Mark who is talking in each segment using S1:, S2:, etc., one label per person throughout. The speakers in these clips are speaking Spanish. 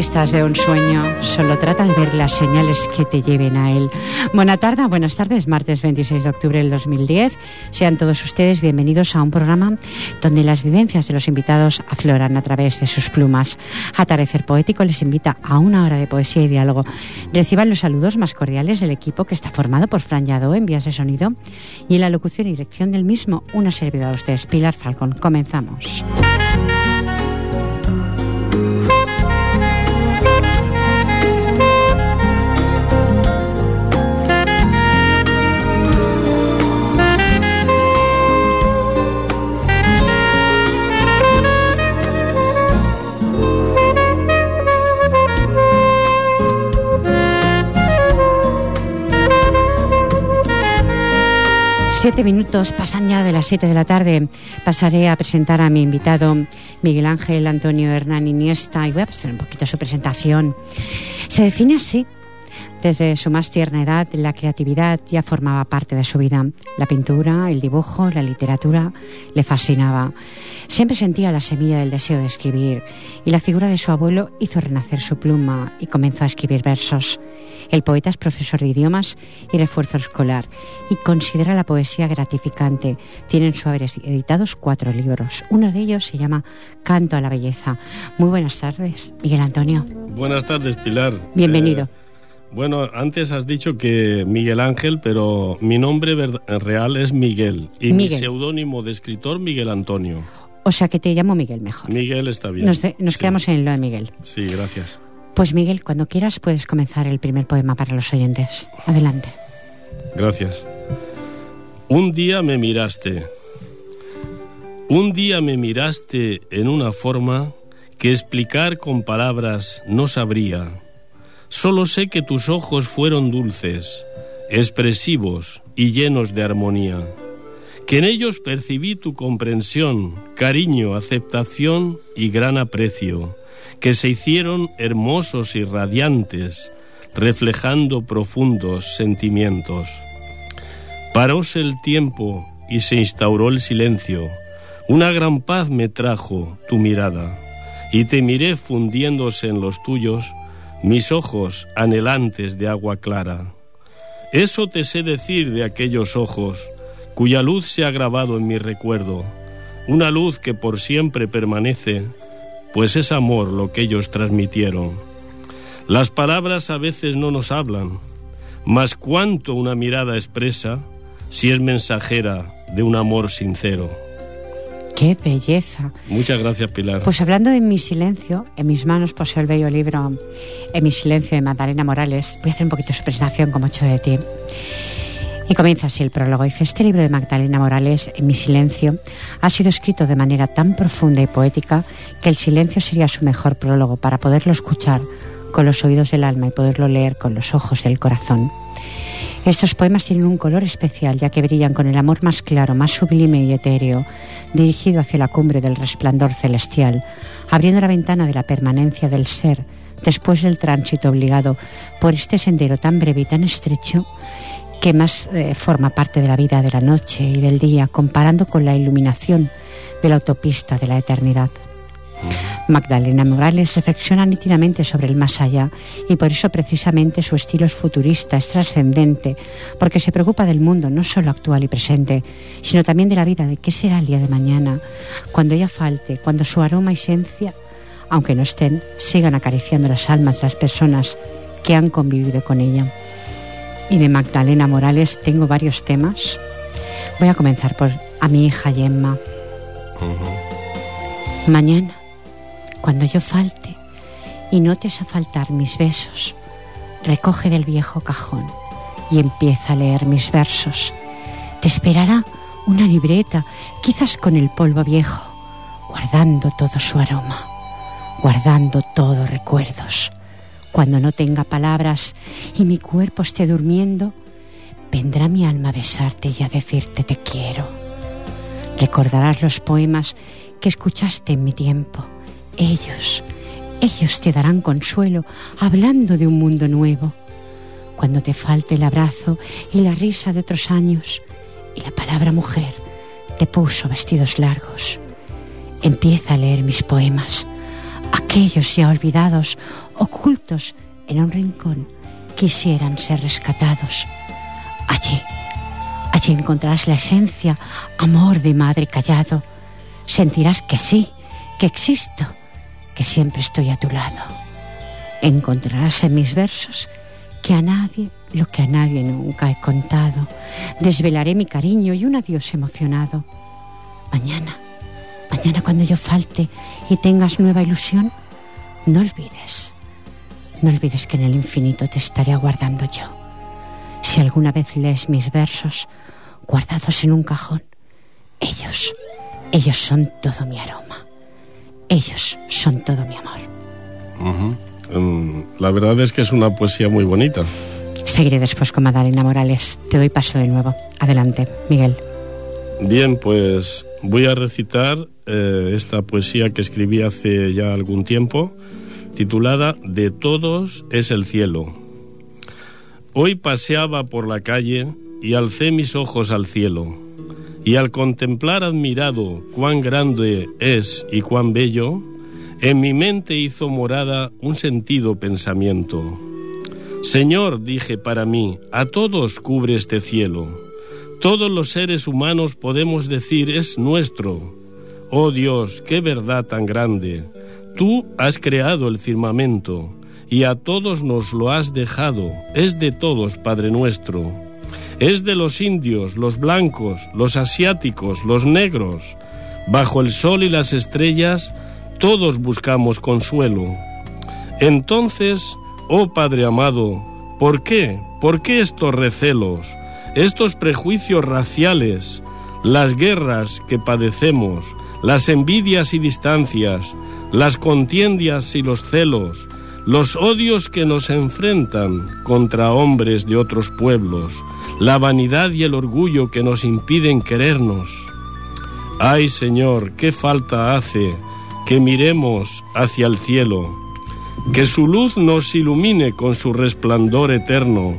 S1: Estás de un sueño, solo trata de ver las señales que te lleven a él. Buena tarde, buenas tardes, martes 26 de octubre del 2010. Sean todos ustedes bienvenidos a un programa donde las vivencias de los invitados afloran a través de sus plumas. Atardecer Poético les invita a una hora de poesía y diálogo. Reciban los saludos más cordiales del equipo que está formado por Fran Yadó en vías de sonido y en la locución y dirección del mismo una servidora de ustedes, Pilar Falcón. Comenzamos. Siete minutos pasan ya de las siete de la tarde. Pasaré a presentar a mi invitado Miguel Ángel Antonio Hernán Iniesta y voy a hacer un poquito su presentación. Se define así desde su más tierna edad, la creatividad ya formaba parte de su vida. La pintura, el dibujo, la literatura le fascinaba. Siempre sentía la semilla del deseo de escribir y la figura de su abuelo hizo renacer su pluma y comenzó a escribir versos. El poeta es profesor de idiomas y refuerzo escolar y considera la poesía gratificante. Tienen su haber editados cuatro libros. Uno de ellos se llama Canto a la Belleza. Muy buenas tardes, Miguel Antonio.
S2: Buenas tardes, Pilar.
S1: Bienvenido. Eh,
S2: bueno, antes has dicho que Miguel Ángel, pero mi nombre real es Miguel y mi seudónimo de escritor Miguel Antonio.
S1: O sea que te llamo Miguel mejor.
S2: Miguel está bien.
S1: Nos, quedamos en lo de Miguel.
S2: Sí, gracias.
S1: Pues Miguel, cuando quieras puedes comenzar el primer poema para los oyentes. Adelante.
S2: Gracias. Un día me miraste. Un día me miraste en una forma que explicar con palabras no sabría Solo sé que tus ojos fueron dulces, expresivos y llenos de armonía, que en ellos percibí tu comprensión, cariño, aceptación y gran aprecio, que se hicieron hermosos y radiantes, reflejando profundos sentimientos. Paróse el tiempo y se instauró el silencio. Una gran paz me trajo tu mirada, y te miré fundiéndose en los tuyos, mis ojos anhelantes de agua clara. Eso te sé decir de aquellos ojos, cuya luz se ha grabado en mi recuerdo, una luz que por siempre permanece, pues es amor lo que ellos transmitieron. Las palabras a veces no nos hablan, mas cuánto una mirada expresa si es mensajera de un amor sincero.
S1: ¡Qué belleza!
S2: Muchas gracias, Pilar.
S1: Pues hablando de mi silencio, en mis manos poseo el bello libro En mi silencio de Magdalena Morales. Voy a hacer un poquito su presentación como hecho de ti. Y comienza así el prólogo. Dice, este libro de Magdalena Morales, En mi silencio, ha sido escrito de manera tan profunda y poética que el silencio sería su mejor prólogo para poderlo escuchar con los oídos del alma y poderlo leer con los ojos del corazón. Estos poemas tienen un color especial ya que brillan con el amor más claro, más sublime y etéreo, dirigido hacia la cumbre del resplandor celestial, abriendo la ventana de la permanencia del ser después del tránsito obligado por este sendero tan breve y tan estrecho que más eh, forma parte de la vida de la noche y del día, comparando con la iluminación de la autopista de la eternidad. Magdalena Morales reflexiona nítidamente sobre el más allá y por eso precisamente su estilo es futurista, es trascendente, porque se preocupa del mundo no solo actual y presente, sino también de la vida, de qué será el día de mañana, cuando ella falte, cuando su aroma y esencia, aunque no estén, sigan acariciando las almas de las personas que han convivido con ella. Y de Magdalena Morales tengo varios temas. Voy a comenzar por a mi hija Gemma. Mañana, cuando yo falte y notes a faltar mis besos, recoge del viejo cajón y empieza a leer mis versos. Te esperará una libreta, quizás con el polvo viejo, guardando todo su aroma, guardando todos recuerdos. Cuando no tenga palabras y mi cuerpo esté durmiendo, vendrá mi alma a besarte y a decirte te quiero. Recordarás los poemas que escuchaste en mi tiempo. Ellos, ellos te darán consuelo hablando de un mundo nuevo. Cuando te falte el abrazo y la risa de otros años y la palabra mujer te puso vestidos largos. Empieza a leer mis poemas, aquellos ya olvidados, ocultos en un rincón, quisieran ser rescatados. Allí, allí encontrarás la esencia, amor de madre callado. Sentirás que sí, que existo, que siempre estoy a tu lado. Encontrarás en mis versos que a nadie, lo que a nadie nunca he contado. Desvelaré mi cariño y un adiós emocionado. Mañana, mañana cuando yo falte y tengas nueva ilusión, no olvides, no olvides que en el infinito te estaré aguardando yo. Si alguna vez lees mis versos guardados en un cajón, ellos, ellos son todo mi aroma. Ellos son todo mi amor.
S2: Um, la verdad es que es una poesía muy bonita.
S1: Seguiré después con Madalena Morales. Te doy paso de nuevo. Adelante, Miguel.
S2: Bien, pues voy a recitar eh, esta poesía que escribí hace ya algún tiempo, titulada De todos es el cielo. Hoy paseaba por la calle y alcé mis ojos al cielo, y al contemplar admirado cuán grande es y cuán bello, en mi mente hizo morada un sentido pensamiento. Señor, dije para mí, a todos cubre este cielo. Todos los seres humanos podemos decir es nuestro. Oh Dios, qué verdad tan grande. Tú has creado el firmamento y a todos nos lo has dejado. Es de todos, Padre nuestro. Es de los indios, los blancos, los asiáticos, los negros. Bajo el sol y las estrellas, todos buscamos consuelo. Entonces, oh Padre amado, ¿por qué? ¿Por qué estos recelos, estos prejuicios raciales, las guerras que padecemos, las envidias y distancias, las contiendas y los celos, los odios que nos enfrentan contra hombres de otros pueblos, la vanidad y el orgullo que nos impiden querernos. Ay Señor, qué falta hace que miremos hacia el cielo, que su luz nos ilumine con su resplandor eterno,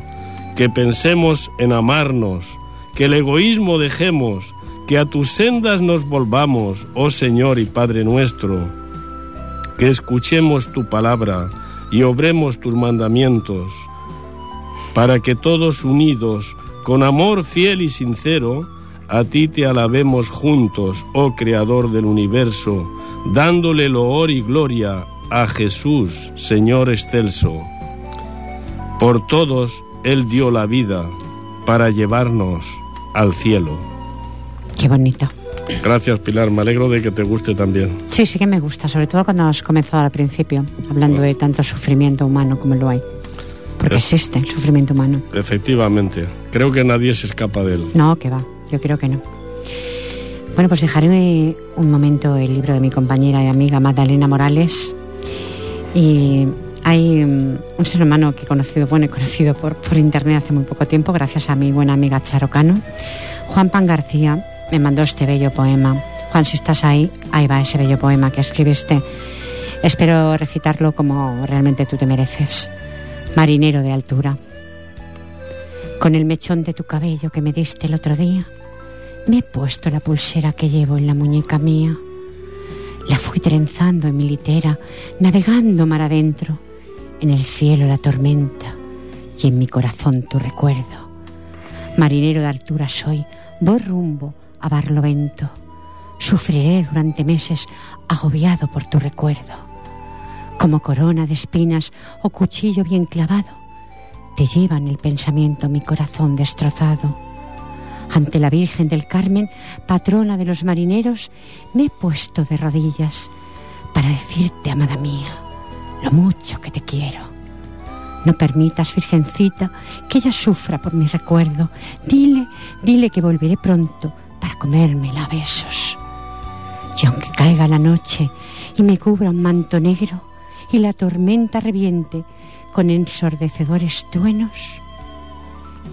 S2: que pensemos en amarnos, que el egoísmo dejemos, que a tus sendas nos volvamos, oh Señor y Padre nuestro, que escuchemos tu palabra y obremos tus mandamientos, para que todos unidos, con amor fiel y sincero, a ti te alabemos juntos, oh Creador del universo, dándole loor y gloria a Jesús, Señor excelso. Por todos Él dio la vida para llevarnos al cielo.
S1: Qué bonito.
S2: Gracias, Pilar. Me alegro de que te guste también.
S1: Sí, sí que me gusta, sobre todo cuando has comenzado al principio, hablando de tanto sufrimiento humano como lo hay. Porque
S2: Es-
S1: existe el sufrimiento humano.
S2: Efectivamente. Creo que nadie se escapa de él.
S1: No, que va, yo creo que no. Bueno, pues dejaré un momento el libro de mi compañera y amiga Magdalena Morales. Y hay mm, un ser humano que he conocido, bueno, conocido por, por internet hace muy poco tiempo, gracias a mi buena amiga Charo Cano. Juan Pan García me mandó este bello poema. Juan, si estás ahí, ahí va ese bello poema que escribiste. Espero recitarlo como realmente tú te mereces. Marinero de altura. Con el mechón de tu cabello que me diste el otro día, me he puesto la pulsera que llevo en la muñeca mía. La fui trenzando en mi litera, navegando mar adentro, en el cielo la tormenta y en mi corazón tu recuerdo. Marinero de altura soy, voy rumbo a Barlovento. Sufriré durante meses agobiado por tu recuerdo. Como corona de espinas o cuchillo bien clavado, te llevan el pensamiento mi corazón destrozado. Ante la Virgen del Carmen, patrona de los marineros, me he puesto de rodillas para decirte, amada mía, lo mucho que te quiero. No permitas, Virgencita, que ella sufra por mi recuerdo. Dile, dile que volveré pronto para comérmela a besos. Y aunque caiga la noche y me cubra un manto negro y la tormenta reviente con ensordecedores truenos,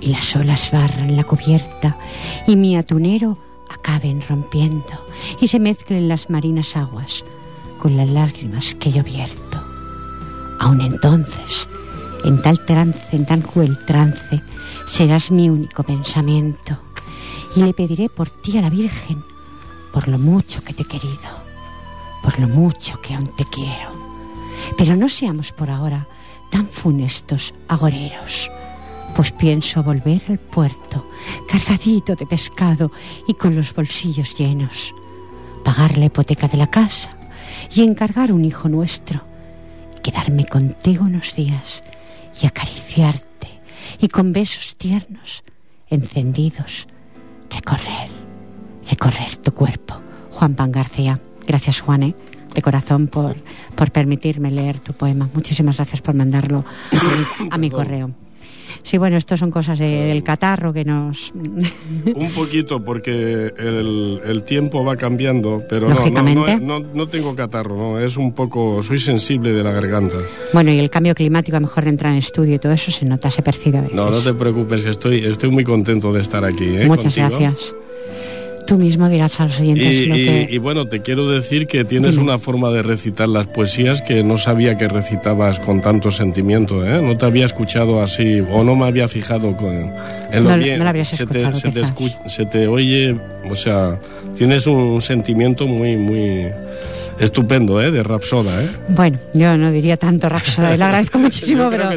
S1: y las olas barran la cubierta y mi atunero acaben rompiendo y se mezclen las marinas aguas con las lágrimas que yo vierto. Aun entonces, en tal trance, en tan cruel trance, serás mi único pensamiento y le pediré por ti a la Virgen, por lo mucho que te he querido, por lo mucho que aún te quiero. Pero no seamos por ahora tan funestos agoreros pues pienso volver al puerto, cargadito de pescado y con los bolsillos llenos, pagar la hipoteca de la casa y encargar un hijo nuestro, quedarme contigo unos días y acariciarte y con besos tiernos, encendidos, recorrer, recorrer tu cuerpo. Juan Pan García. Gracias, Juan, ¿eh? De corazón por, por permitirme leer tu poema. Muchísimas gracias por mandarlo a mi correo. Sí, bueno, esto son cosas del catarro que nos...
S2: Un poquito, porque el, tiempo va cambiando, pero no no, no, tengo catarro, no, es un poco... Soy sensible de la garganta.
S1: Bueno, y el cambio climático, a lo mejor entra en estudio y todo eso se nota, se percibe a veces.
S2: No, no te preocupes, estoy, estoy muy contento de estar aquí. ¿eh?
S1: Muchas gracias. Tú mismo dirás a los oyentes
S2: y, lo que... y, bueno, te quiero decir que tienes una forma de recitar las poesías que no sabía que recitabas con tanto sentimiento, ¿eh? No te había escuchado así, o no me había fijado con, en lo bien.
S1: No se, te,
S2: se, te se te oye, o sea, tienes un sentimiento muy, muy estupendo, ¿eh? De Rapsoda, ¿eh?
S1: Bueno, yo no diría tanto Rapsoda, le agradezco muchísimo, pero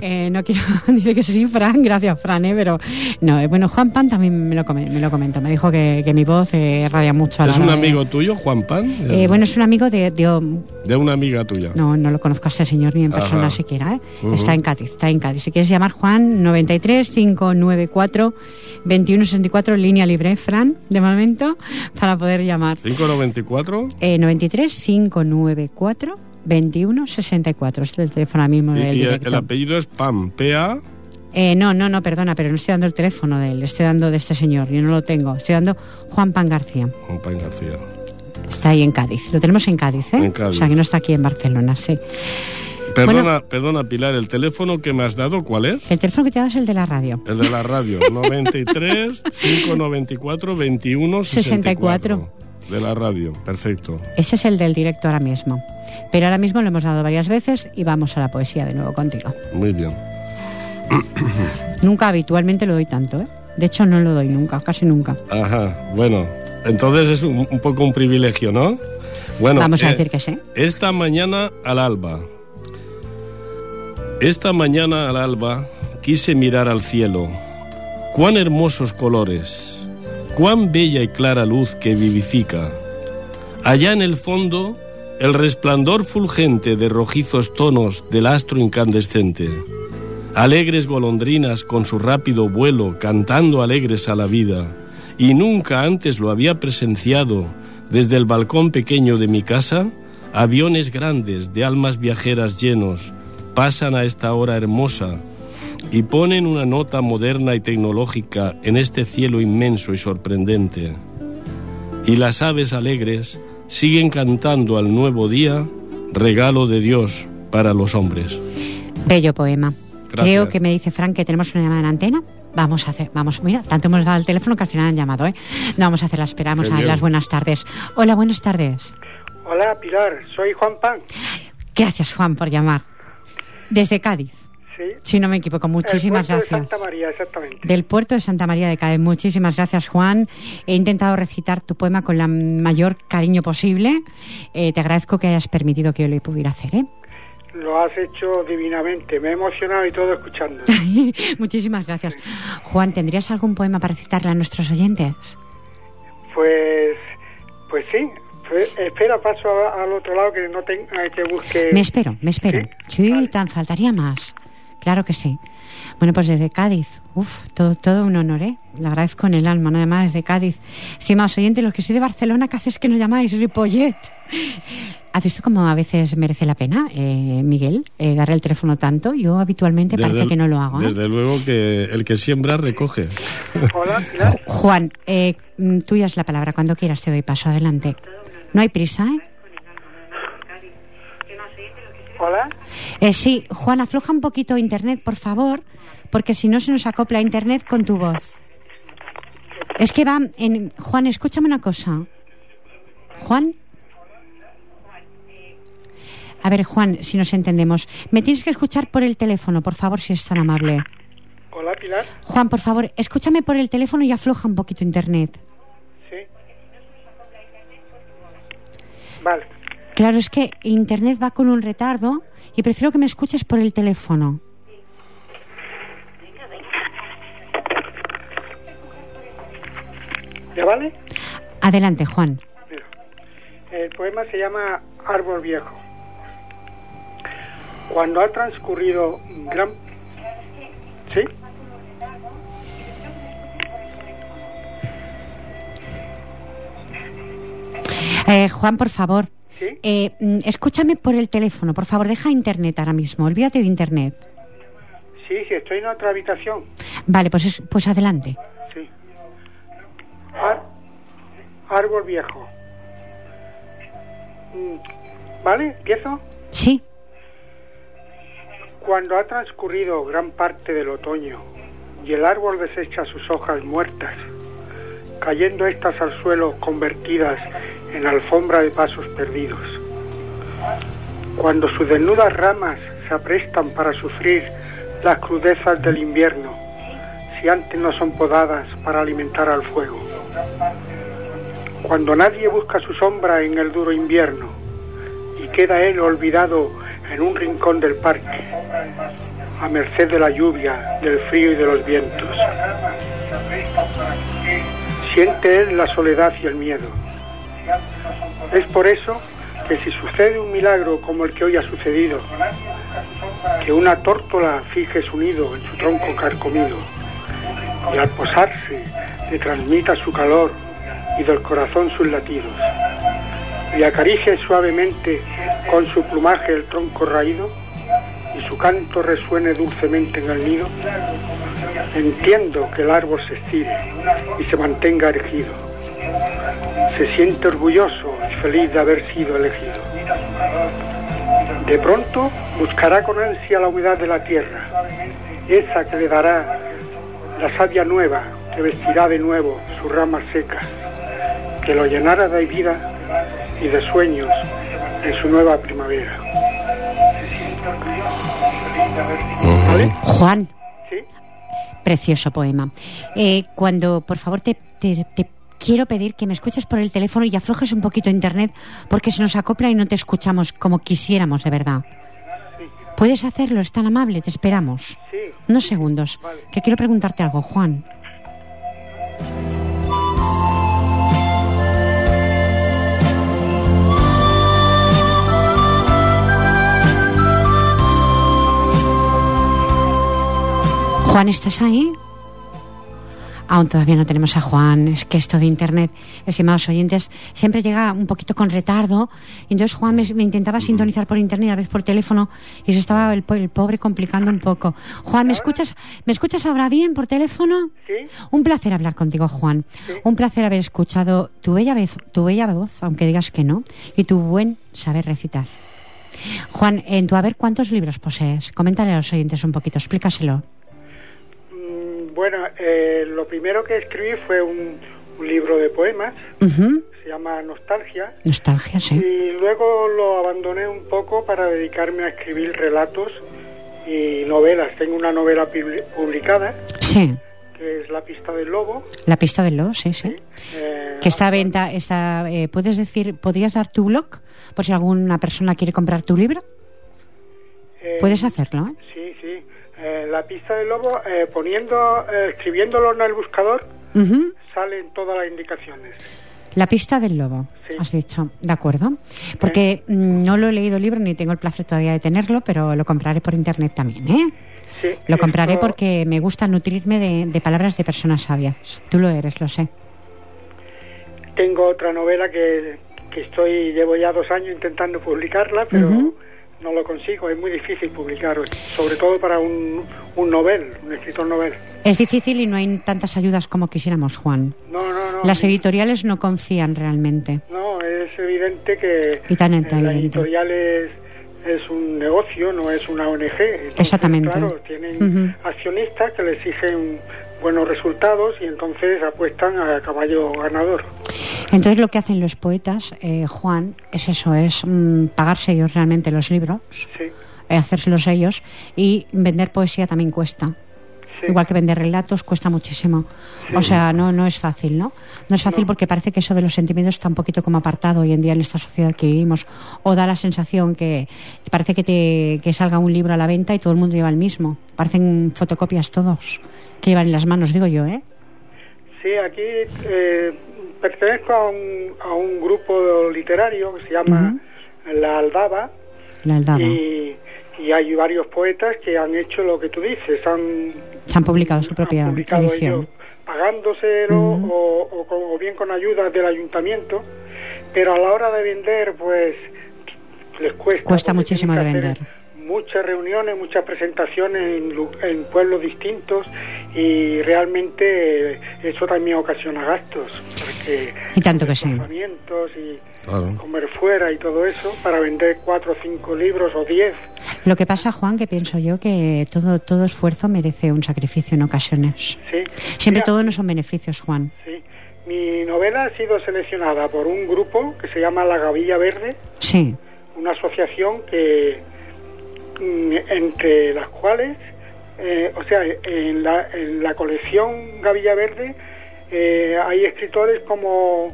S1: eh, no quiero decir que sí, Fran, gracias Fran, ¿eh? Pero no, eh, bueno, Juan Pan también me lo, me lo comentó, me dijo que, que mi voz eh, radia mucho.
S2: A ¿Es un amigo tuyo, Juan Pan?
S1: Eh, bueno, es un amigo de,
S2: de, una amiga tuya.
S1: No, no lo conozco a ese señor ni en persona siquiera, ¿eh? Está en Cádiz, está en Cádiz. Si quieres llamar Juan, 93 594 2164, línea libre, Fran, de momento, para poder llamar.
S2: ¿594?
S1: Eh, 93 594 2164. Es el teléfono mismo del
S2: ¿Y el apellido es Pam, P-A?
S1: Eh, no, no, no, perdona, pero no estoy dando el teléfono de él, estoy dando de este señor, yo no lo tengo. Estoy dando Juan Pan García.
S2: Juan Pan García.
S1: Está ahí en Cádiz, lo tenemos en Cádiz, ¿eh?
S2: En Cádiz.
S1: O sea, que no está aquí en Barcelona, sí.
S2: Perdona, perdona, Pilar, ¿el teléfono que me has dado cuál es?
S1: El teléfono que te has dado es el de la radio.
S2: El de la radio, 93 594 21 64. De la radio, perfecto.
S1: Ese es el del directo ahora mismo. Pero ahora mismo lo hemos dado varias veces y vamos a la poesía de nuevo contigo.
S2: Muy bien.
S1: nunca habitualmente lo doy tanto, ¿eh? De hecho, no lo doy nunca, casi nunca.
S2: Ajá, bueno, entonces es un, poco un privilegio, ¿no? Bueno,
S1: vamos a eh, decir que sí.
S2: Esta mañana al alba. Esta mañana al alba quise mirar al cielo. Cuán hermosos colores, cuán bella y clara luz que vivifica. Allá en el fondo, el resplandor fulgente de rojizos tonos del astro incandescente. Alegres golondrinas con su rápido vuelo cantando alegres a la vida. Y nunca antes lo había presenciado desde el balcón pequeño de mi casa, aviones grandes de almas viajeras llenos pasan a esta hora hermosa y ponen una nota moderna y tecnológica en este cielo inmenso y sorprendente. Y las aves alegres siguen cantando al nuevo día, regalo de Dios para los hombres.
S1: Bello poema. Creo que me dice Frank que tenemos una llamada en antena. Vamos a hacer, vamos, mira, tanto hemos dado el teléfono que al final han llamado, ¿eh? No vamos a hacer la esperamos a las buenas tardes. Hola, buenas tardes.
S3: Hola, Pilar, soy Juan Pan.
S1: Gracias, Juan, por llamar. Desde Cádiz. Si no me equivoco. Muchísimas
S3: El
S1: gracias.
S3: De Santa María, exactamente.
S1: Del puerto de Santa María de Cádiz. Muchísimas gracias, Juan. He intentado recitar tu poema con la mayor cariño posible. Eh, te agradezco que hayas permitido que yo lo pudiera hacer. ¿eh?
S3: Lo has hecho divinamente. Me he emocionado y todo escuchando.
S1: Muchísimas gracias. Juan, ¿tendrías algún poema para recitarle a nuestros oyentes?
S3: Pues, pues sí. Espera, paso al otro lado que no tenga que busque.
S1: Me espero, me espero.
S3: ¿Sí?
S1: Sí,
S3: Vale.
S1: tan faltaría más. Claro que sí. Bueno, pues desde Cádiz. Uf, todo, todo un honor, ¿eh? Le agradezco en el alma, nada más desde Cádiz. Estimados oyentes, los que soy de Barcelona, ¿qué haces que no llamáis Ripollet? ¿Has visto cómo a veces merece la pena, eh, Miguel, eh, darle el teléfono tanto? Yo habitualmente parece
S2: Desde-
S1: que no lo hago. ¿eh?
S2: Desde luego que el que siembra recoge.
S3: Hola.
S1: Juan, eh, mm, tuya es la palabra. Cuando quieras te doy paso. Adelante. No hay prisa, ¿eh?
S3: Hola.
S1: Eh, sí, Juan, afloja un poquito internet, por favor, porque si no se nos acopla internet con tu voz. Es que va en... Juan, escúchame una cosa. Juan. A ver, Juan, si nos entendemos. Me tienes que escuchar por el teléfono, por favor, si es tan amable.
S3: Hola, Pilar.
S1: Juan, por favor, escúchame por el teléfono y afloja un poquito internet.
S3: Sí. Vale.
S1: Claro, es que internet va con un retardo y prefiero que me escuches por el teléfono.
S3: ¿Ya vale?
S1: Adelante, Juan.
S3: Mira, el poema se llama Árbol Viejo. Cuando ha transcurrido un gran... ¿Sí?
S1: Eh, Juan, por favor.
S3: ¿Sí?
S1: Eh, mm, escúchame por el teléfono, por favor, deja internet ahora mismo, olvídate de internet.
S3: Sí, sí, estoy en otra habitación.
S1: Vale, pues, es- pues adelante.
S3: Sí. Ar- árbol Viejo. Mm, ¿Vale? ¿Empiezo?
S1: Sí,
S3: Cuando ha transcurrido gran parte del otoño y el árbol desecha sus hojas muertas, cayendo estas al suelo convertidas en alfombra de pasos perdidos. Cuando sus desnudas ramas se aprestan para sufrir las crudezas del invierno, si antes no son podadas para alimentar al fuego. Cuando nadie busca su sombra en el duro invierno y queda él olvidado en un rincón del parque, a merced de la lluvia, del frío y de los vientos. Siente él la soledad y el miedo. Es por eso que si sucede un milagro como el que hoy ha sucedido, que una tórtola fije su nido en su tronco carcomido y al posarse le transmita su calor y del corazón sus latidos, y acaricie suavemente con su plumaje el tronco raído y su canto resuene dulcemente en el nido, entiendo que el árbol se estire y se mantenga erguido. Se siente orgulloso y feliz de haber sido elegido. De pronto buscará con ansia la humedad de la tierra, esa que le dará la savia nueva que vestirá de nuevo sus ramas secas, que lo llenará de vida y de sueños en su nueva primavera. ¿Vale?
S1: Juan. Precioso poema. Eh, cuando, por favor, te, te- te quiero pedir que me escuches por el teléfono y aflojes un poquito internet porque se nos acopla y no te escuchamos como quisiéramos, de verdad. ¿Puedes hacerlo? Es tan amable, te esperamos.
S3: Sí.
S1: Unos segundos,
S3: Vale.
S1: que quiero preguntarte algo, Juan. Juan, ¿estás ahí? Aún todavía no tenemos a Juan. Es que esto de Internet, estimados oyentes, siempre llega un poquito con retardo. Entonces Juan me, me intentaba sintonizar por Internet, a veces por teléfono, y se estaba el, po- el pobre complicando un poco. Juan, ¿me escuchas, ¿me escuchas ahora bien por teléfono?
S3: ¿Sí?
S1: Un placer hablar contigo, Juan. Un placer haber escuchado tu bella, vez, tu bella voz, aunque digas que no, y tu buen saber recitar. Juan, en tu haber, ¿cuántos libros posees? Coméntale a los oyentes un poquito, explícaselo.
S3: Bueno, eh, lo primero que escribí fue un, un libro de poemas, se llama Nostalgia,
S1: Nostalgia, sí.
S3: y luego lo abandoné un poco para dedicarme a escribir relatos y novelas. Tengo una novela publi- publicada,
S1: Sí.
S3: que es La pista del lobo.
S1: La pista del lobo, sí, sí.
S3: eh,
S1: Que está a venta, está, eh, ¿puedes decir, podrías dar tu blog por si alguna persona quiere comprar tu libro?
S3: eh,
S1: Puedes hacerlo, ¿eh?
S3: Sí, la pista del lobo, eh, poniendo, eh, escribiéndolo en el buscador,
S1: Ujú.
S3: salen todas las indicaciones.
S1: La pista del lobo,
S3: Sí.
S1: has dicho. De acuerdo. Porque mm, no lo he leído el libro ni tengo el placer todavía de tenerlo, pero lo compraré por internet también, ¿eh?
S3: Sí,
S1: Lo compraré
S3: esto-
S1: porque me gusta nutrirme de, de palabras de personas sabias. Tú lo eres, lo sé.
S3: Tengo otra novela que, que estoy, llevo ya dos años intentando publicarla, pero
S1: Ujú.
S3: No lo consigo. Es muy difícil publicar, sobre todo para un, un novel, un escritor novel.
S1: Es difícil y no hay tantas ayudas como quisiéramos, Juan.
S3: No, no, no.
S1: Las editoriales no confían realmente.
S3: No, es evidente que
S1: Y tan
S3: eh, la
S1: evidente.
S3: editorial es, es un negocio, no es una ONG. Entonces,
S1: Exactamente.
S3: Claro, tienen accionistas que le exigen buenos resultados y entonces apuestan a caballo ganador.
S1: Entonces lo que hacen los poetas, eh, Juan, es eso, es mm, pagarse ellos realmente los libros,
S3: Sí,
S1: eh, hacérselos ellos y vender poesía también cuesta.
S3: Sí.
S1: Igual que vender relatos cuesta muchísimo. O sea, no, no es fácil, ¿no? No es fácil porque parece que eso de los sentimientos está un poquito como apartado hoy en día en esta sociedad que vivimos. O da la sensación que parece que, te, que salga un libro a la venta y todo el mundo lleva el mismo. Parecen fotocopias todos que llevan en las manos, digo yo, ¿eh?
S3: Sí, aquí eh, pertenezco a un, a un grupo literario que se llama La Aldaba
S1: La aldaba.
S3: y, y hay varios poetas que han hecho lo que tú dices, han,
S1: Se han publicado su propia
S3: han publicado
S1: edición.
S3: ellos pagándoselo o, o con- o bien con ayuda del ayuntamiento, pero a la hora de vender pues les cuesta.
S1: Muchísimo de vender.
S3: Muchas reuniones, muchas presentaciones en, pueblos distintos y realmente eso también ocasiona gastos. Porque
S1: Y tanto que sí.
S3: y
S2: Claro.
S3: comer fuera y todo eso para vender cuatro o cinco libros o diez.
S1: Lo que pasa, Juan, que pienso yo que todo, todo esfuerzo merece un sacrificio en ocasiones.
S3: ¿sí?
S1: Siempre
S3: Mira,
S1: todo no son beneficios, Juan.
S3: Sí. Mi novela ha sido seleccionada por un grupo que se llama La Gavilla Verde,
S1: Sí.
S3: una asociación que mm, entre las cuales, eh, o sea, en la, en la colección Gavilla Verde eh, hay escritores como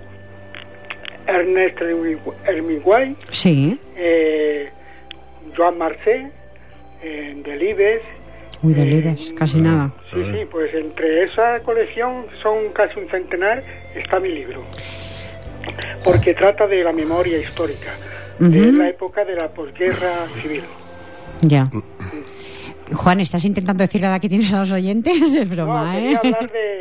S3: Ernest Hemingway- Hemingway,
S1: Sí.
S3: eh, Joan Marcé, eh, Delibes.
S1: Uy,
S3: eh,
S1: delibes, casi nada.
S3: Sí, sí, pues entre esa colección son casi un centenar, está mi libro. Porque trata de la memoria histórica, de la época de la posguerra civil.
S1: Ya. Juan, ¿estás intentando decir la que tienes a los oyentes? Es broma,
S3: no,
S1: ¿eh?
S3: hablar de...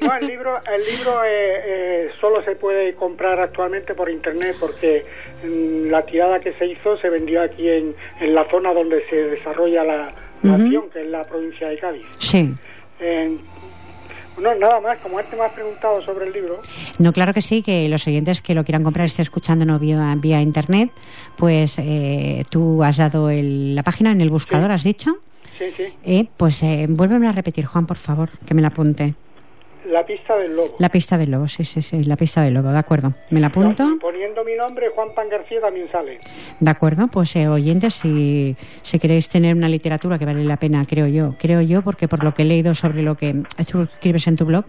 S3: No, el libro, el libro eh, eh, solo se puede comprar actualmente por internet porque mm, la tirada que se hizo se vendió aquí en, en la zona donde se desarrolla la, acción, que es la provincia de Cádiz.
S1: Sí.
S3: Eh, no, nada más, como antes me has preguntado sobre el libro,
S1: No, claro que sí, que los oyentes que lo quieran comprar estén escuchándonos vía, vía internet, pues eh, tú has dado el- la página en el buscador,
S3: Sí.
S1: has dicho.
S3: sí, sí,
S1: Eh, pues eh, vuélveme a repetir, Juan, por favor, que me la apunte.
S3: La pista del lobo.
S1: La pista del lobo, sí, sí, sí, la pista del lobo, de acuerdo. Me la apunto.
S3: Poniendo mi nombre, Juan Pan García también sale.
S1: De acuerdo, pues eh, oyentes, si, si queréis tener una literatura que vale la pena, creo yo, creo yo, porque por lo que he leído sobre lo que tú escribes en tu blog,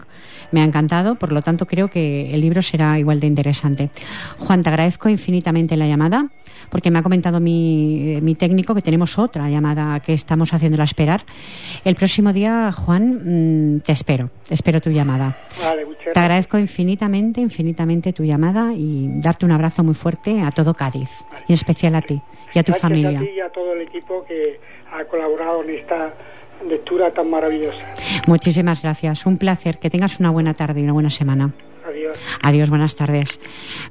S1: me ha encantado, por lo tanto creo que el libro será igual de interesante. Juan, te agradezco infinitamente la llamada, porque me ha comentado mi, eh, mi técnico que tenemos otra llamada que estamos haciéndola esperar. El próximo día, Juan, mm, te espero, espero tu llamada.
S3: Vale,
S1: Te agradezco infinitamente, infinitamente tu llamada y darte un abrazo muy fuerte a todo Cádiz, y en especial a ti y a tu
S3: Gracias
S1: familia.
S3: a ti y a todo el equipo que ha colaborado en esta lectura tan maravillosa.
S1: Muchísimas gracias, un placer, que tengas una buena tarde y una buena semana.
S3: Adiós.
S1: Adiós, buenas tardes.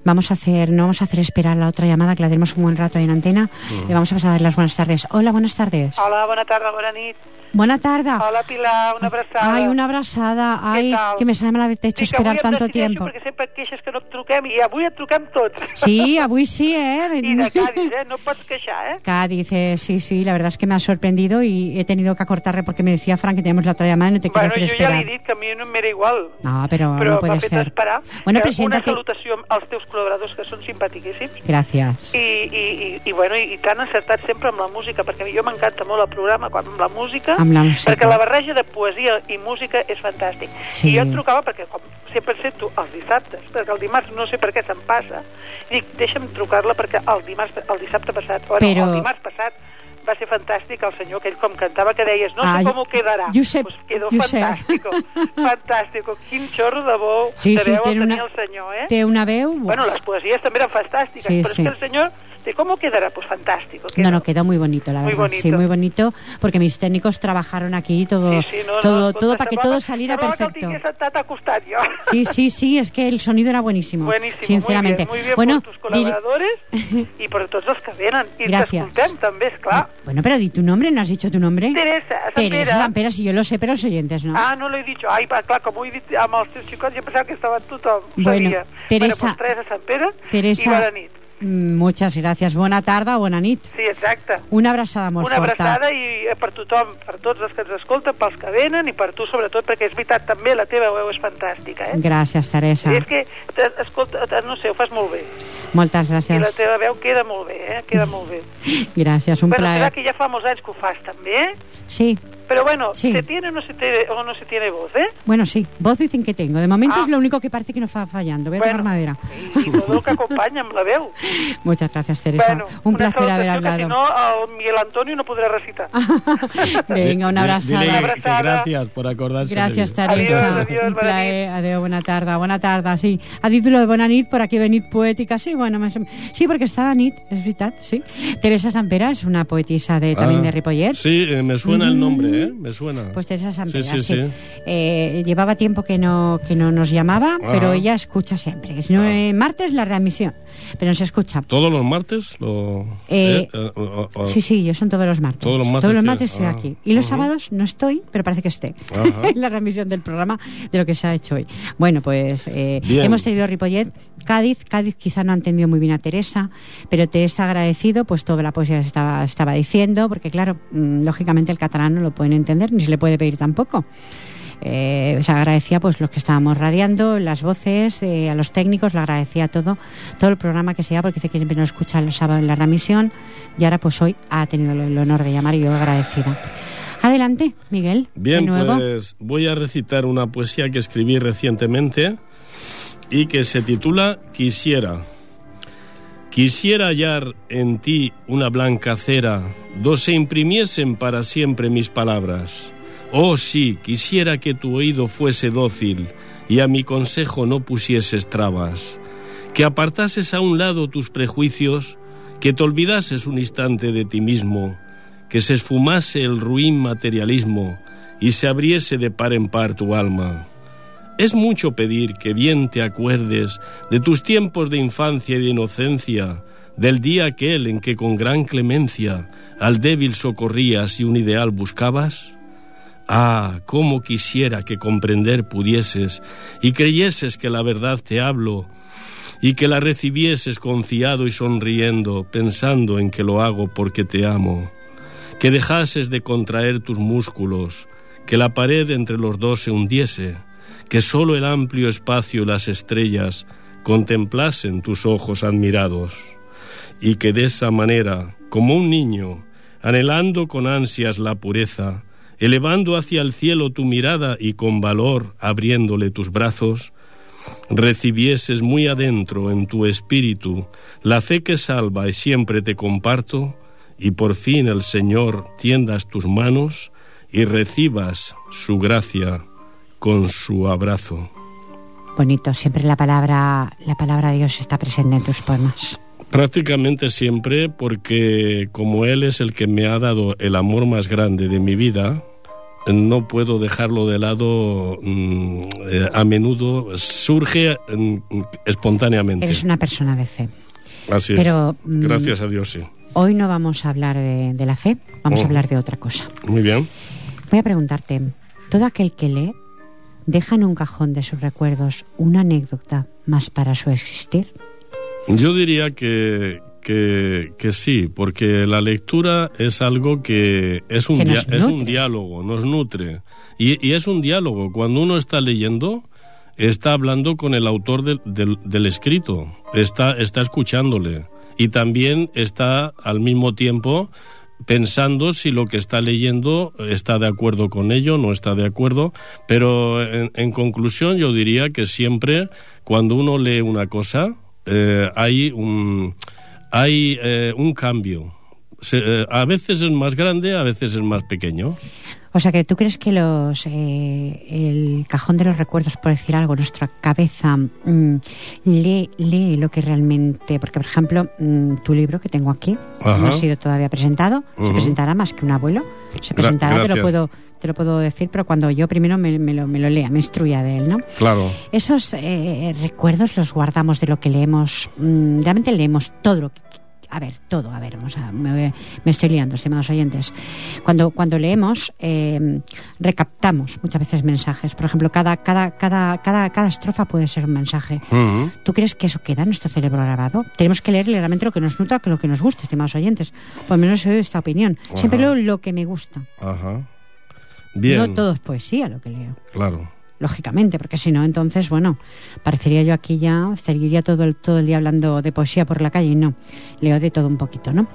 S1: Vamos a hacer, no vamos a hacer esperar la otra llamada, que la tenemos un buen rato ahí en antena, y vamos a pasar a dar las buenas tardes. Hola, buenas tardes.
S4: Hola, tarda, bona nit.
S1: Bona tarda.
S4: Hola, Pilar, una abraçada.
S1: Ai, una abraçada. Ai, que me sembla hecho
S4: Dic,
S1: esperar tanto tiempo.
S4: perquè sempre et queixes que no et truquem i avui et truquem tots.
S1: Sí, avui sí, ¿eh?
S4: I de Cádiz, eh? No pots queixar, eh?
S1: Cádiz, eh, sí, sí, la verdad es que me ha sorprendido y he tenido que acortarle porque me decía Frank que teníamos la otra llamada y no te quiero
S4: Bueno,
S1: hacer
S4: jo ja
S1: esperar.
S4: li he dit que a mi no m'era igual.
S1: No, pero,
S4: Però
S1: no puede ser.
S4: esperar.
S1: Bueno,
S4: Eh,
S1: preséntate.
S4: Una salutació als teus col·laboradors, que són simpaticíssims.
S1: Gracias.
S4: I, i, i, i, bueno, i, i t'han acertat sempre amb la música, perquè a mi jo m'encanta molt el programa quan, amb la música,
S1: Amb la música.
S4: perquè la barreja de poesia i música és fantàstic.
S1: Sí.
S4: I jo et trucava perquè com sempre sento els dissabtes, perquè el dimarts no sé per què se'm passa, i dic, deixa'm trucar-la perquè el, dimarts, el dissabte passat, bueno,
S1: Però-
S4: el dimarts passat, va ser fantàstic el senyor aquell com cantava que deies, no
S1: Ah,
S4: sé com quedarà.
S1: Josep,
S4: pues quedó
S1: Josep.
S4: fantàstico, fantàstico. Quin xorro de bo
S1: Sí,
S4: de
S1: sí,
S4: veu tenia
S1: una-
S4: el senyor, eh?
S1: Té una veu...
S4: Bueno, las poesías también eran fantásticas,
S1: Sí,
S4: pero
S1: sí.
S4: es que el señor, ¿de cómo quedará? Pues fantástico.
S1: No, no, quedó muy bonito, la
S4: Muy
S1: verdad.
S4: bonito.
S1: Sí, muy bonito, porque mis técnicos trabajaron aquí todo,
S4: Sí, sí, no,
S1: todo,
S4: no,
S1: todo para que todo saliera perfecto. Sí, sí, sí, es que el sonido era buenísimo.
S4: Buenísimo,
S1: sinceramente.
S4: muy bien, muy bien
S1: bueno,
S4: por tus colaboradores y por todos los que venen. I t'escoltem també, esclar.
S1: bueno, pero di tu nombre, ¿no has dicho tu nombre?
S4: Teresa, Sant
S1: Teresa
S4: Pere.
S1: Sampera, si yo lo sé, pero los oyentes no.
S4: Ah, no l'he dit jo. Ai, va, clar, com ho he dit amb els teus xicots, jo pensava que estava tothom.
S1: Bueno,
S4: sabia.
S1: Teresa-
S4: Bueno, pues Teresa Sant Pere
S1: Teresa-
S4: i bona nit.
S1: Mm, Muchas gracias. Buena tarde, buena nit.
S4: Sí, exacte.
S1: Una abraçada molt
S4: Una
S1: forta.
S4: abraçada i eh, per tothom, per tots els que ens escolten, pels que venen i per tu sobretot, perquè és veritat, també la teva veu és fantàstica, eh?
S1: Gràcies, Teresa.
S4: És que, escolta, no sé, ho fas molt bé.
S1: Moltes
S4: I la
S1: gràcies.
S4: teva veu queda molt bé, eh? Queda molt bé.
S1: Gràcies, un
S4: bueno,
S1: plaer.
S4: clar que ja fa molts anys que ho fas, també, eh?
S1: Sí,
S4: Pero bueno,
S1: Sí.
S4: ¿se tiene o no se tiene, o no se tiene voz, eh?
S1: bueno, sí. Voz dicen que tengo. De momento
S4: Ah.
S1: es lo único que parece que no fa fallando. Voy a
S4: Bueno.
S1: tomar madera.
S4: El que acompanya amb la veu.
S1: Muchas gracias, Teresa.
S4: Bueno,
S1: un placer haber hablado.
S4: si no, el Miguel Antonio no podrà recitar.
S1: Venga,
S2: que
S4: abraçada.
S2: gracias por acordarse mí.
S1: Teresa.
S4: Adiós, adiós,
S1: un
S4: bona
S1: plaer. Adéu, bona tarda. Bona tarda, sí. Ha dit lo de bona nit, por aquí venit poètica. Sí, bueno, més... sí, perquè està de nit, és veritat, sí. Teresa Sampera és una poetisa de, también
S2: Ah,
S1: de Ripollet.
S2: Sí, eh, me suena el nombre, ¿eh? Me suena.
S1: Pues Teresa
S2: sí.
S1: sí,
S2: sí.
S1: Eh, llevaba tiempo que no, que no nos llamaba,
S2: Ajá.
S1: pero ella escucha siempre. Si no, eh, martes la readmisión, pero no se escucha.
S2: ¿Todos los martes? Lo,
S1: Eh,
S2: eh, o- o- o-
S1: Sí, sí, yo son todos los martes.
S2: Todos los martes
S1: Todos los
S2: tienes.
S1: martes estoy
S2: Ah,
S1: aquí. Y los sábados no estoy, pero parece que esté. En la remisión del programa de lo que se ha hecho hoy. Bueno, pues eh, hemos tenido Ripollet, Cádiz. Cádiz quizá no ha entendido muy bien a Teresa, pero Teresa ha agradecido pues toda la poesía que estaba, estaba diciendo, porque claro, mm, lógicamente el catalán no lo pueden entender, ni se le puede pedir tampoco. Eh, se agradecía pues los que estábamos radiando, las voces, eh, a los técnicos, le agradecía todo, todo el programa que se da, porque dice que siempre nos escucha el sábado en la remisión, y ahora pues hoy ha tenido el, honor de llamar y yo agradecida. Adelante, Miguel.
S2: Bien, pues voy a recitar una poesía que escribí recientemente y que se titula Quisiera. Quisiera hallar en ti una blanca cera, do se imprimiesen para siempre mis palabras. Oh sí, quisiera que tu oído fuese dócil y a mi consejo no pusieses trabas, que apartases a un lado tus prejuicios, que te olvidases un instante de ti mismo, que se esfumase el ruin materialismo y se abriese de par en par tu alma. Es mucho pedir que bien te acuerdes de tus tiempos de infancia y de inocencia, del día aquel en que con gran clemencia al débil socorrías y un ideal buscabas. Ah, cómo quisiera que comprender pudieses y creyeses que la verdad te hablo y que la recibieses confiado y sonriendo, pensando en que lo hago porque te amo, que dejases de contraer tus músculos, que la pared entre los dos se hundiese, que sólo el amplio espacio y las estrellas contemplasen tus ojos admirados, y que de esa manera, como un niño, anhelando con ansias la pureza, elevando hacia el cielo tu mirada y con valor abriéndole tus brazos, recibieses muy adentro en tu espíritu la fe que salva y siempre te comparto, y por fin el Señor tiendas tus manos y recibas su gracia con su abrazo.
S1: Bonito, siempre la palabra, la palabra de Dios está presente en tus poemas.
S2: Prácticamente siempre porque como Él es el que me ha dado el amor más grande de mi vida, no puedo dejarlo de lado mm, eh, a menudo, surge mm, espontáneamente.
S1: Eres una persona de fe.
S2: Así
S1: Pero,
S2: es.
S1: mm,
S2: Gracias a Dios, sí.
S1: Hoy no vamos a hablar de, de la fe, vamos
S2: Oh.
S1: a hablar de otra cosa.
S2: Muy bien.
S1: Voy a preguntarte, ¿todo aquel que lee deja en un cajón de sus recuerdos una anécdota más para su existir?
S2: Yo diría que, que, que, sí, porque la lectura es algo que es un, dia es un diálogo, nos nutre. Y, y, es un diálogo. Cuando uno está leyendo, está hablando con el autor del, del, del escrito, está, está escuchándole. Y también está al mismo tiempo pensando si lo que está leyendo está de acuerdo con ello, no está de acuerdo, pero en, en conclusión yo diría que siempre cuando uno lee una cosa eh, hay un hay eh, un cambio. Se, eh, a veces es más grande, a veces es más pequeño.
S1: O sea que tú crees que los eh, el cajón de los recuerdos, por decir algo, nuestra cabeza mmm, lee, lee lo que realmente. Porque, por ejemplo, mmm, tu libro que tengo aquí
S2: Ajá.
S1: no ha sido todavía presentado. Uh -huh. Se presentará más que un abuelo. Se presentará,
S2: Gra
S1: te lo puedo te lo puedo decir, pero cuando yo primero me, me, lo, me lo, lea, me instruya de él, ¿no?
S2: Claro.
S1: Esos eh, recuerdos los guardamos de lo que leemos. Mmm, realmente leemos todo lo que a ver, todo, a ver, vamos a, me, me, estoy liando, estimados oyentes. Cuando, cuando leemos, eh, recaptamos muchas veces mensajes. Por ejemplo, cada, cada, cada, cada, cada estrofa puede ser un mensaje.
S2: Uh -huh.
S1: ¿Tú crees que eso queda en nuestro cerebro grabado? Tenemos que leer realmente lo que nos nutra, que lo que nos guste, estimados oyentes. Por lo menos soy de esta opinión. Siempre leo lo que me gusta.
S2: Ajá. Bien.
S1: No todo es poesía lo que leo.
S2: Claro
S1: lógicamente, porque si no, entonces, bueno, parecería yo aquí ya, estaría todo el, todo el día hablando de poesía por la calle y no, leo de todo un poquito, ¿no?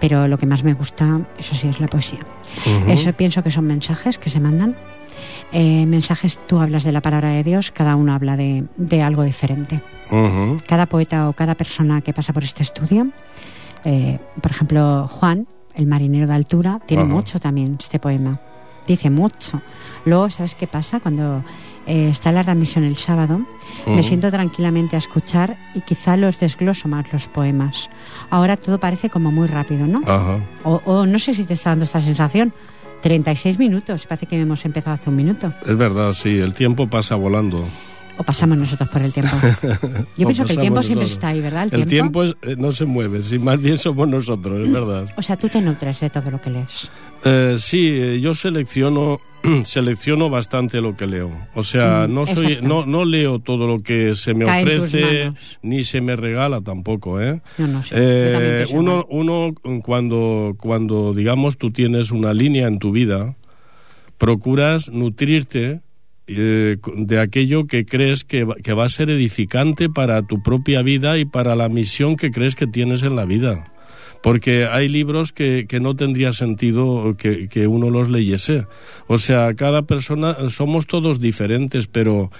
S1: Pero lo que más me gusta, eso sí, es la poesía. Uh -huh. Eso pienso que son mensajes que se mandan. Eh, mensajes, tú hablas de la palabra de Dios, cada uno habla de, de algo diferente.
S2: Uh -huh.
S1: Cada poeta o cada persona que pasa por este estudio, eh, por ejemplo, Juan, el marinero de altura, tiene uh -huh. mucho también este poema dice mucho. Luego, ¿sabes qué pasa? Cuando eh, está la transmisión el sábado, uh -huh. me siento tranquilamente a escuchar y quizá los desgloso más los poemas. Ahora todo parece como muy rápido, ¿no?
S2: Uh -huh.
S1: o, o, no sé si te está dando esta sensación. 36 minutos, parece que hemos empezado hace un minuto.
S2: Es verdad, sí, el tiempo pasa volando.
S1: O pasamos nosotros por el tiempo. Yo pienso que el tiempo nosotros. siempre está ahí, ¿verdad?
S2: El, el tiempo, tiempo es, eh, no se mueve, si más bien somos nosotros, es verdad.
S1: O sea, tú te nutres de todo lo que lees.
S2: Eh, sí, yo selecciono selecciono bastante lo que leo. O sea,
S1: Mm,
S2: no soy no, no leo todo lo que se me
S1: Cae
S2: ofrece ni se me regala tampoco, ¿eh?
S1: No, no, sí, yo
S2: Eh, uno, uno cuando, cuando digamos tú tienes una línea en tu vida, procuras nutrirte eh, de aquello que crees que va, que va a ser edificante para tu propia vida y para la misión que crees que tienes en la vida. Porque hay libros que, que no tendría sentido que, que uno los leyese. O sea, cada persona, somos todos diferentes, pero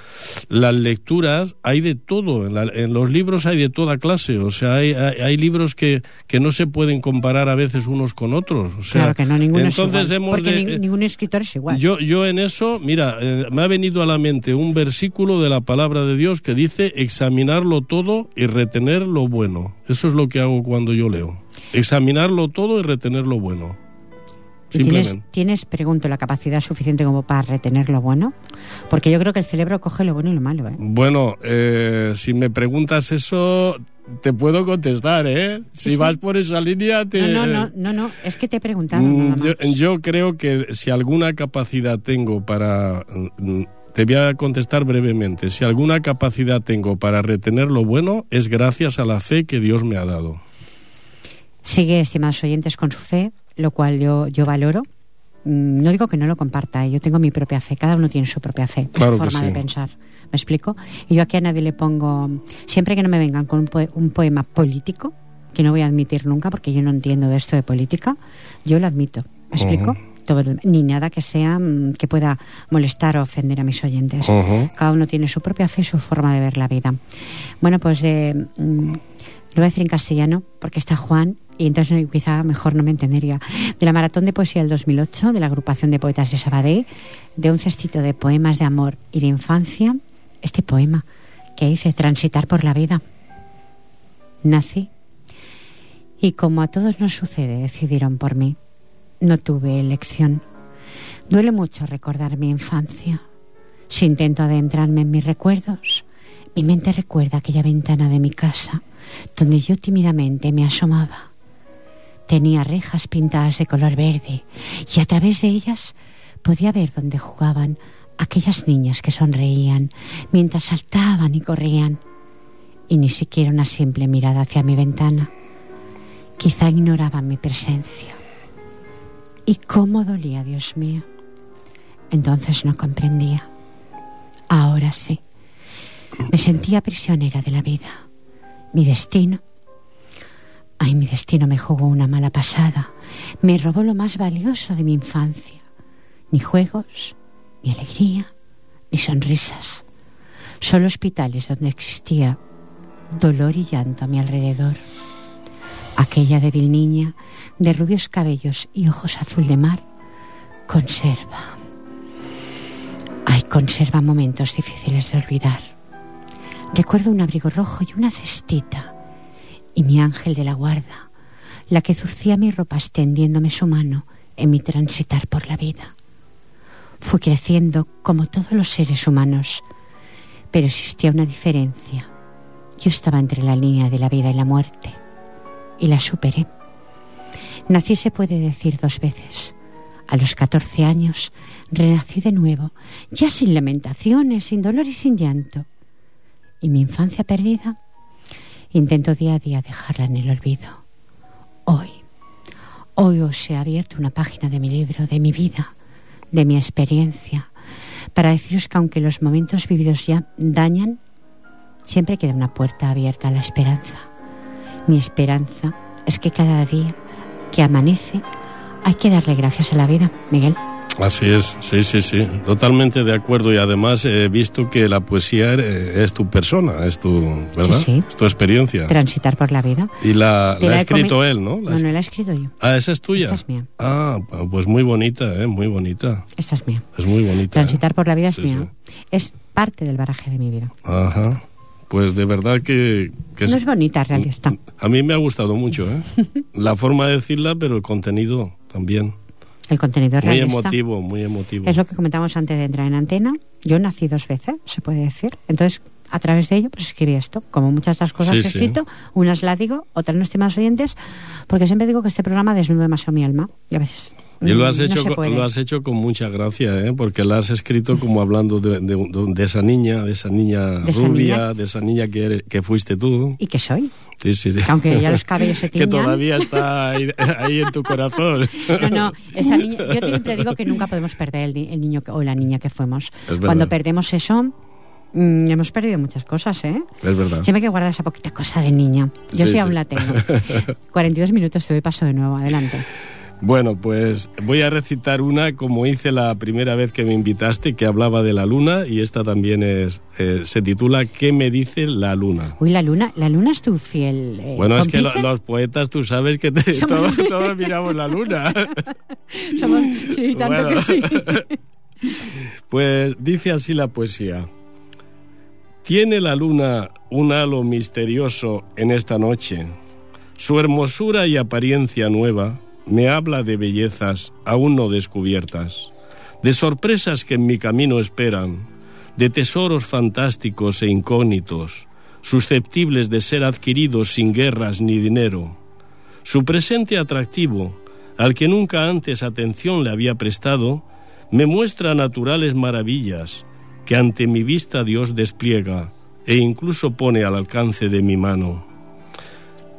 S2: las lecturas hay de todo. En, la- en los libros hay de toda clase. O sea, hay, hay, hay libros que, que no se pueden comparar a veces unos con otros. O sea,
S1: claro que no, ninguno
S2: entonces
S1: es igual.
S2: hemos
S1: Porque
S2: de-
S1: nin- ningún escritor es igual.
S2: yo, yo en eso, mira, eh, me ha venido a la mente un versículo de la palabra de Dios que dice examinarlo todo y retener lo bueno. Eso es lo que hago cuando yo leo. Examinarlo todo y retener lo bueno.
S1: ¿Y tienes, pregunto, la capacidad suficiente como para retener lo bueno? Porque yo creo que el cerebro coge lo bueno y lo malo, ¿eh?
S2: Bueno, eh, si me preguntas eso, te puedo contestar, ¿eh? Si
S1: sí.
S2: vas por esa línea, te...
S1: No, no, no, no, no, es que te he preguntado
S2: Mm,
S1: nada
S2: yo,
S1: más.
S2: yo creo que si alguna capacidad tengo para... mm, Te voy a contestar brevemente. Si alguna capacidad tengo para retener lo bueno, es gracias a la fe que Dios me ha dado.
S1: Sigue, estimados oyentes, con su fe, lo cual yo, yo valoro. Mm, No digo que no lo comparta, ¿eh? yo tengo mi propia fe, cada uno tiene su propia fe,
S2: Claro
S1: su forma de pensar. ¿Me explico? Y yo aquí a nadie le pongo, siempre que no me vengan con un, poe- un poema político, que no voy a admitir nunca porque yo no entiendo de esto de política, yo lo admito. ¿Me explico? Todo lo- ni nada que sea mm, que pueda molestar o ofender a mis oyentes. Cada uno tiene su propia fe y su forma de ver la vida. Bueno, pues eh, mm, lo voy a decir en castellano porque está Juan y entonces no- quizá mejor no me entendería. De la Maratón de Poesía del 2008, de la agrupación de poetas de Sabadell, de un cestito de poemas de amor y de infancia, este poema que dice Transitar por la vida. Nací y como a todos nos sucede, decidieron por mí. No tuve elección. Duele mucho recordar mi infancia. Si intento adentrarme en mis recuerdos, mi mente recuerda aquella ventana de mi casa donde yo tímidamente me asomaba. Tenía rejas pintadas de color verde y a través de ellas podía ver dónde jugaban aquellas niñas que sonreían mientras saltaban y corrían, y ni siquiera una simple mirada hacia mi ventana. Quizá ignoraban mi presencia. Y cómo dolía, Dios mío. Entonces no comprendía. Ahora sí. Me sentía prisionera de la vida. Mi destino. Ay, mi destino me jugó una mala pasada. Me robó lo más valioso de mi infancia. Ni juegos, ni alegría, ni sonrisas. Solo hospitales donde existía dolor y llanto a mi alrededor. Aquella débil niña de rubios cabellos y ojos azul de mar conserva. Ay, conserva momentos difíciles de olvidar. Recuerdo un abrigo rojo y una cestita y mi ángel de la guarda, la que zurcía mi ropa extendiéndome su mano en mi transitar por la vida. Fui creciendo como todos los seres humanos, pero existía una diferencia. Yo estaba entre la línea de la vida y la muerte, y la superé. Nací, se puede decir, dos veces. A los 14 años renací de nuevo, ya sin lamentaciones, sin dolor y sin llanto. Y mi infancia perdida, intento día a día dejarla en el olvido. Hoy, hoy os he abierto una página de mi libro, de mi vida, de mi experiencia, para deciros que aunque los momentos vividos ya dañan, siempre queda una puerta abierta a la esperanza. Mi esperanza es que cada día que amanece hay que darle gracias a la vida, Miguel.
S2: Así es, sí, sí, sí, totalmente de acuerdo y además he visto que la poesía es tu persona, es tu, ¿verdad?
S1: Sí, sí.
S2: Es tu experiencia.
S1: Transitar por la vida.
S2: Y la,
S1: Te
S2: la
S1: la
S2: ha escrito él, ¿no? La
S1: No, no la he escrito yo.
S2: Ah, esa es tuya.
S1: Esta es mía.
S2: Ah, pues muy bonita, ¿eh? Muy bonita.
S1: Esta es mía.
S2: Es muy bonita. ¿eh?
S1: Transitar por la vida es mía. Es parte del baraje de mi vida.
S2: Ajá. Pues de verdad que... que
S1: No es bonita, realista.
S2: A mí me ha gustado mucho, ¿eh? La forma de decirla, pero el contenido también.
S1: El contenido es
S2: Muy
S1: realista.
S2: emotivo, muy emotivo.
S1: Es lo que comentamos antes de entrar en antena. Yo nací dos veces, se puede decir. Entonces, a través de ello, pues escribí esto. Como muchas de las cosas
S2: Sí,
S1: que he
S2: sí.
S1: escrito, unas las digo, otras no, estimados oyentes, porque siempre digo que este programa desnuda demasiado mi alma. Y a veces.
S2: Y lo has,
S1: mm, no
S2: hecho, con- lo has hecho con mucha gracia, ¿eh? porque la has escrito como hablando de, de- de esa niña, de esa niña
S1: De esa
S2: rubia,
S1: niña.
S2: de esa niña que, eres- que fuiste tú.
S1: ¿Y que soy?
S2: Sí, sí, sí.
S1: Aunque ya los cabellos se
S2: que
S1: tiñan.
S2: todavía está ahí, ahí en tu corazón.
S1: No, no, esa niña, yo siempre digo que nunca podemos perder el, el niño que- o la niña que fuimos. Cuando perdemos eso, mm, hemos perdido muchas cosas, ¿eh?
S2: Es verdad.
S1: Siempre hay que guardar esa poquita cosa de niña. Yo
S2: Sí,
S1: sí, aún
S2: sí.
S1: la tengo. 42 minutos, te doy paso de nuevo. Adelante.
S2: Bueno, pues voy a recitar una como hice la primera vez que me invitaste, que hablaba de la luna, y esta también es eh, se titula ¿Qué me dice la luna?
S1: Uy, la luna, la luna es tu fiel. eh,
S2: Bueno, es que lo- los poetas, tú sabes que te-
S1: Somos-
S2: todos, todos miramos la luna.
S1: Somos- sí, tanto
S2: Bueno.
S1: que sí.
S2: Pues dice así la poesía. Tiene la luna un halo misterioso en esta noche. Su hermosura y apariencia nueva me habla de bellezas aún no descubiertas, de sorpresas que en mi camino esperan, de tesoros fantásticos e incógnitos, susceptibles de ser adquiridos sin guerras ni dinero. Su presente atractivo, al que nunca antes atención le había prestado, me muestra naturales maravillas que ante mi vista Dios despliega e incluso pone al alcance de mi mano.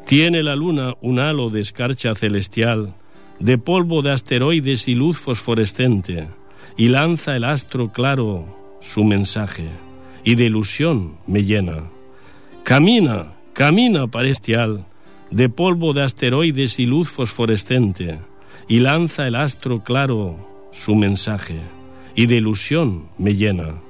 S2: Tiene la luna un halo de escarcha celestial, de polvo de asteroides y luz fosforescente, y lanza el astro claro su mensaje, y de ilusión me llena. Camina, camina parestial, de polvo de asteroides y luz fosforescente, y lanza el astro claro su mensaje, y de ilusión me llena.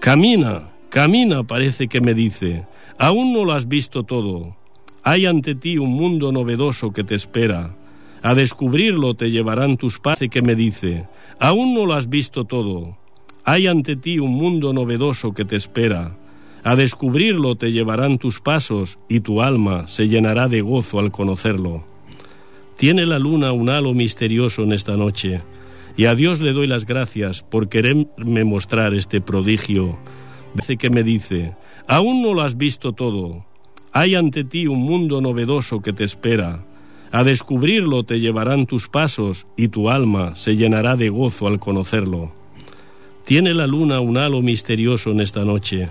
S2: Camina, camina, parece que me dice, aún no lo has visto todo. Hay ante ti un mundo novedoso que te espera. A descubrirlo te llevarán tus pasos que me dice, aún no lo has visto todo. Hay ante ti un mundo novedoso que te espera. A descubrirlo te llevarán tus pasos y tu alma se llenará de gozo al conocerlo. Tiene la luna un halo misterioso en esta noche, y a Dios le doy las gracias por quererme mostrar este prodigio. Dice que me dice, aún no lo has visto todo. Hay ante ti un mundo novedoso que te espera. A descubrirlo te llevarán tus pasos y tu alma se llenará de gozo al conocerlo. Tiene la luna un halo misterioso en esta noche,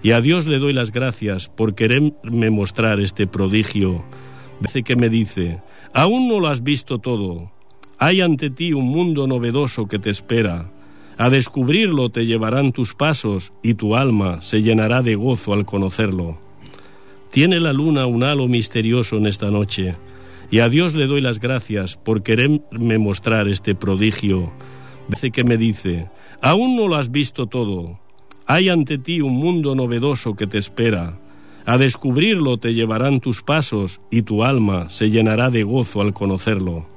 S2: y a Dios le doy las gracias por quererme mostrar este prodigio. Dice que me dice, aún no lo has visto todo, hay ante ti un mundo novedoso que te espera. A descubrirlo te llevarán tus pasos y tu alma se llenará de gozo al conocerlo. Tiene la luna un halo misterioso en esta noche, y a Dios le doy las gracias por quererme mostrar este prodigio. Dice que me dice, aún no lo has visto todo, hay ante ti un mundo novedoso que te espera. A descubrirlo te llevarán tus pasos y tu alma se llenará de gozo al conocerlo.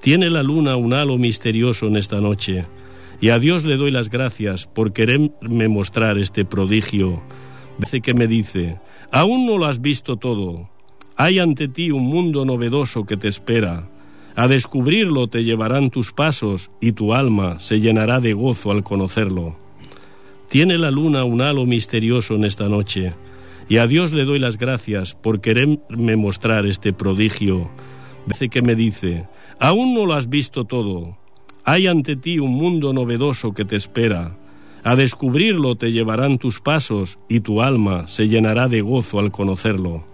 S2: Tiene la luna un halo misterioso en esta noche, y a Dios le doy las gracias por quererme mostrar este prodigio. Dice que me dice, aún no lo has visto todo, hay ante ti un mundo novedoso que te espera. A descubrirlo te llevarán tus pasos y tu alma se llenará de gozo al conocerlo. Tiene la luna un halo misterioso en esta noche, y a Dios le doy las gracias por quererme mostrar este prodigio. Dice que me dice, Aún no lo has visto todo. Hay ante ti un mundo novedoso que te espera. A descubrirlo te llevarán tus pasos y tu alma se llenará de gozo al conocerlo.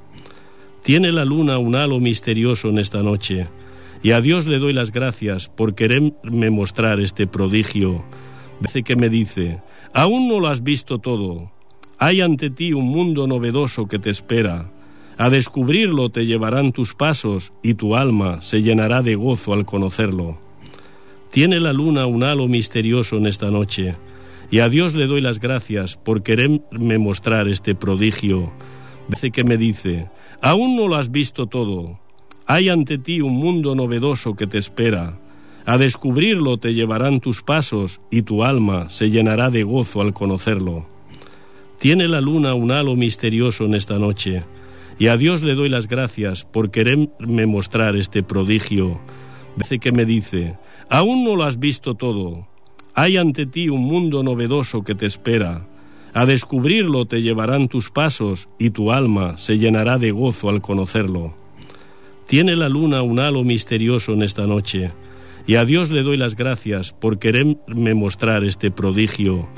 S2: Tiene la luna un halo misterioso en esta noche, y a Dios le doy las gracias por quererme mostrar este prodigio. Dice que me dice, aún no lo has visto todo. Hay ante ti un mundo novedoso que te espera. A descubrirlo te llevarán tus pasos y tu alma se llenará de gozo al conocerlo. Tiene la luna un halo misterioso en esta noche, y a Dios le doy las gracias por quererme mostrar este prodigio. Dice que me dice, aún no lo has visto todo, hay ante ti un mundo novedoso que te espera. A descubrirlo te llevarán tus pasos y tu alma se llenará de gozo al conocerlo. Tiene la luna un halo misterioso en esta noche, y a Dios le doy las gracias por quererme mostrar este prodigio. Dice que me dice, aún no lo has visto todo, hay ante ti un mundo novedoso que te espera. A descubrirlo te llevarán tus pasos y tu alma se llenará de gozo al conocerlo. Tiene la luna un halo misterioso en esta noche, y a Dios le doy las gracias por quererme mostrar este prodigio.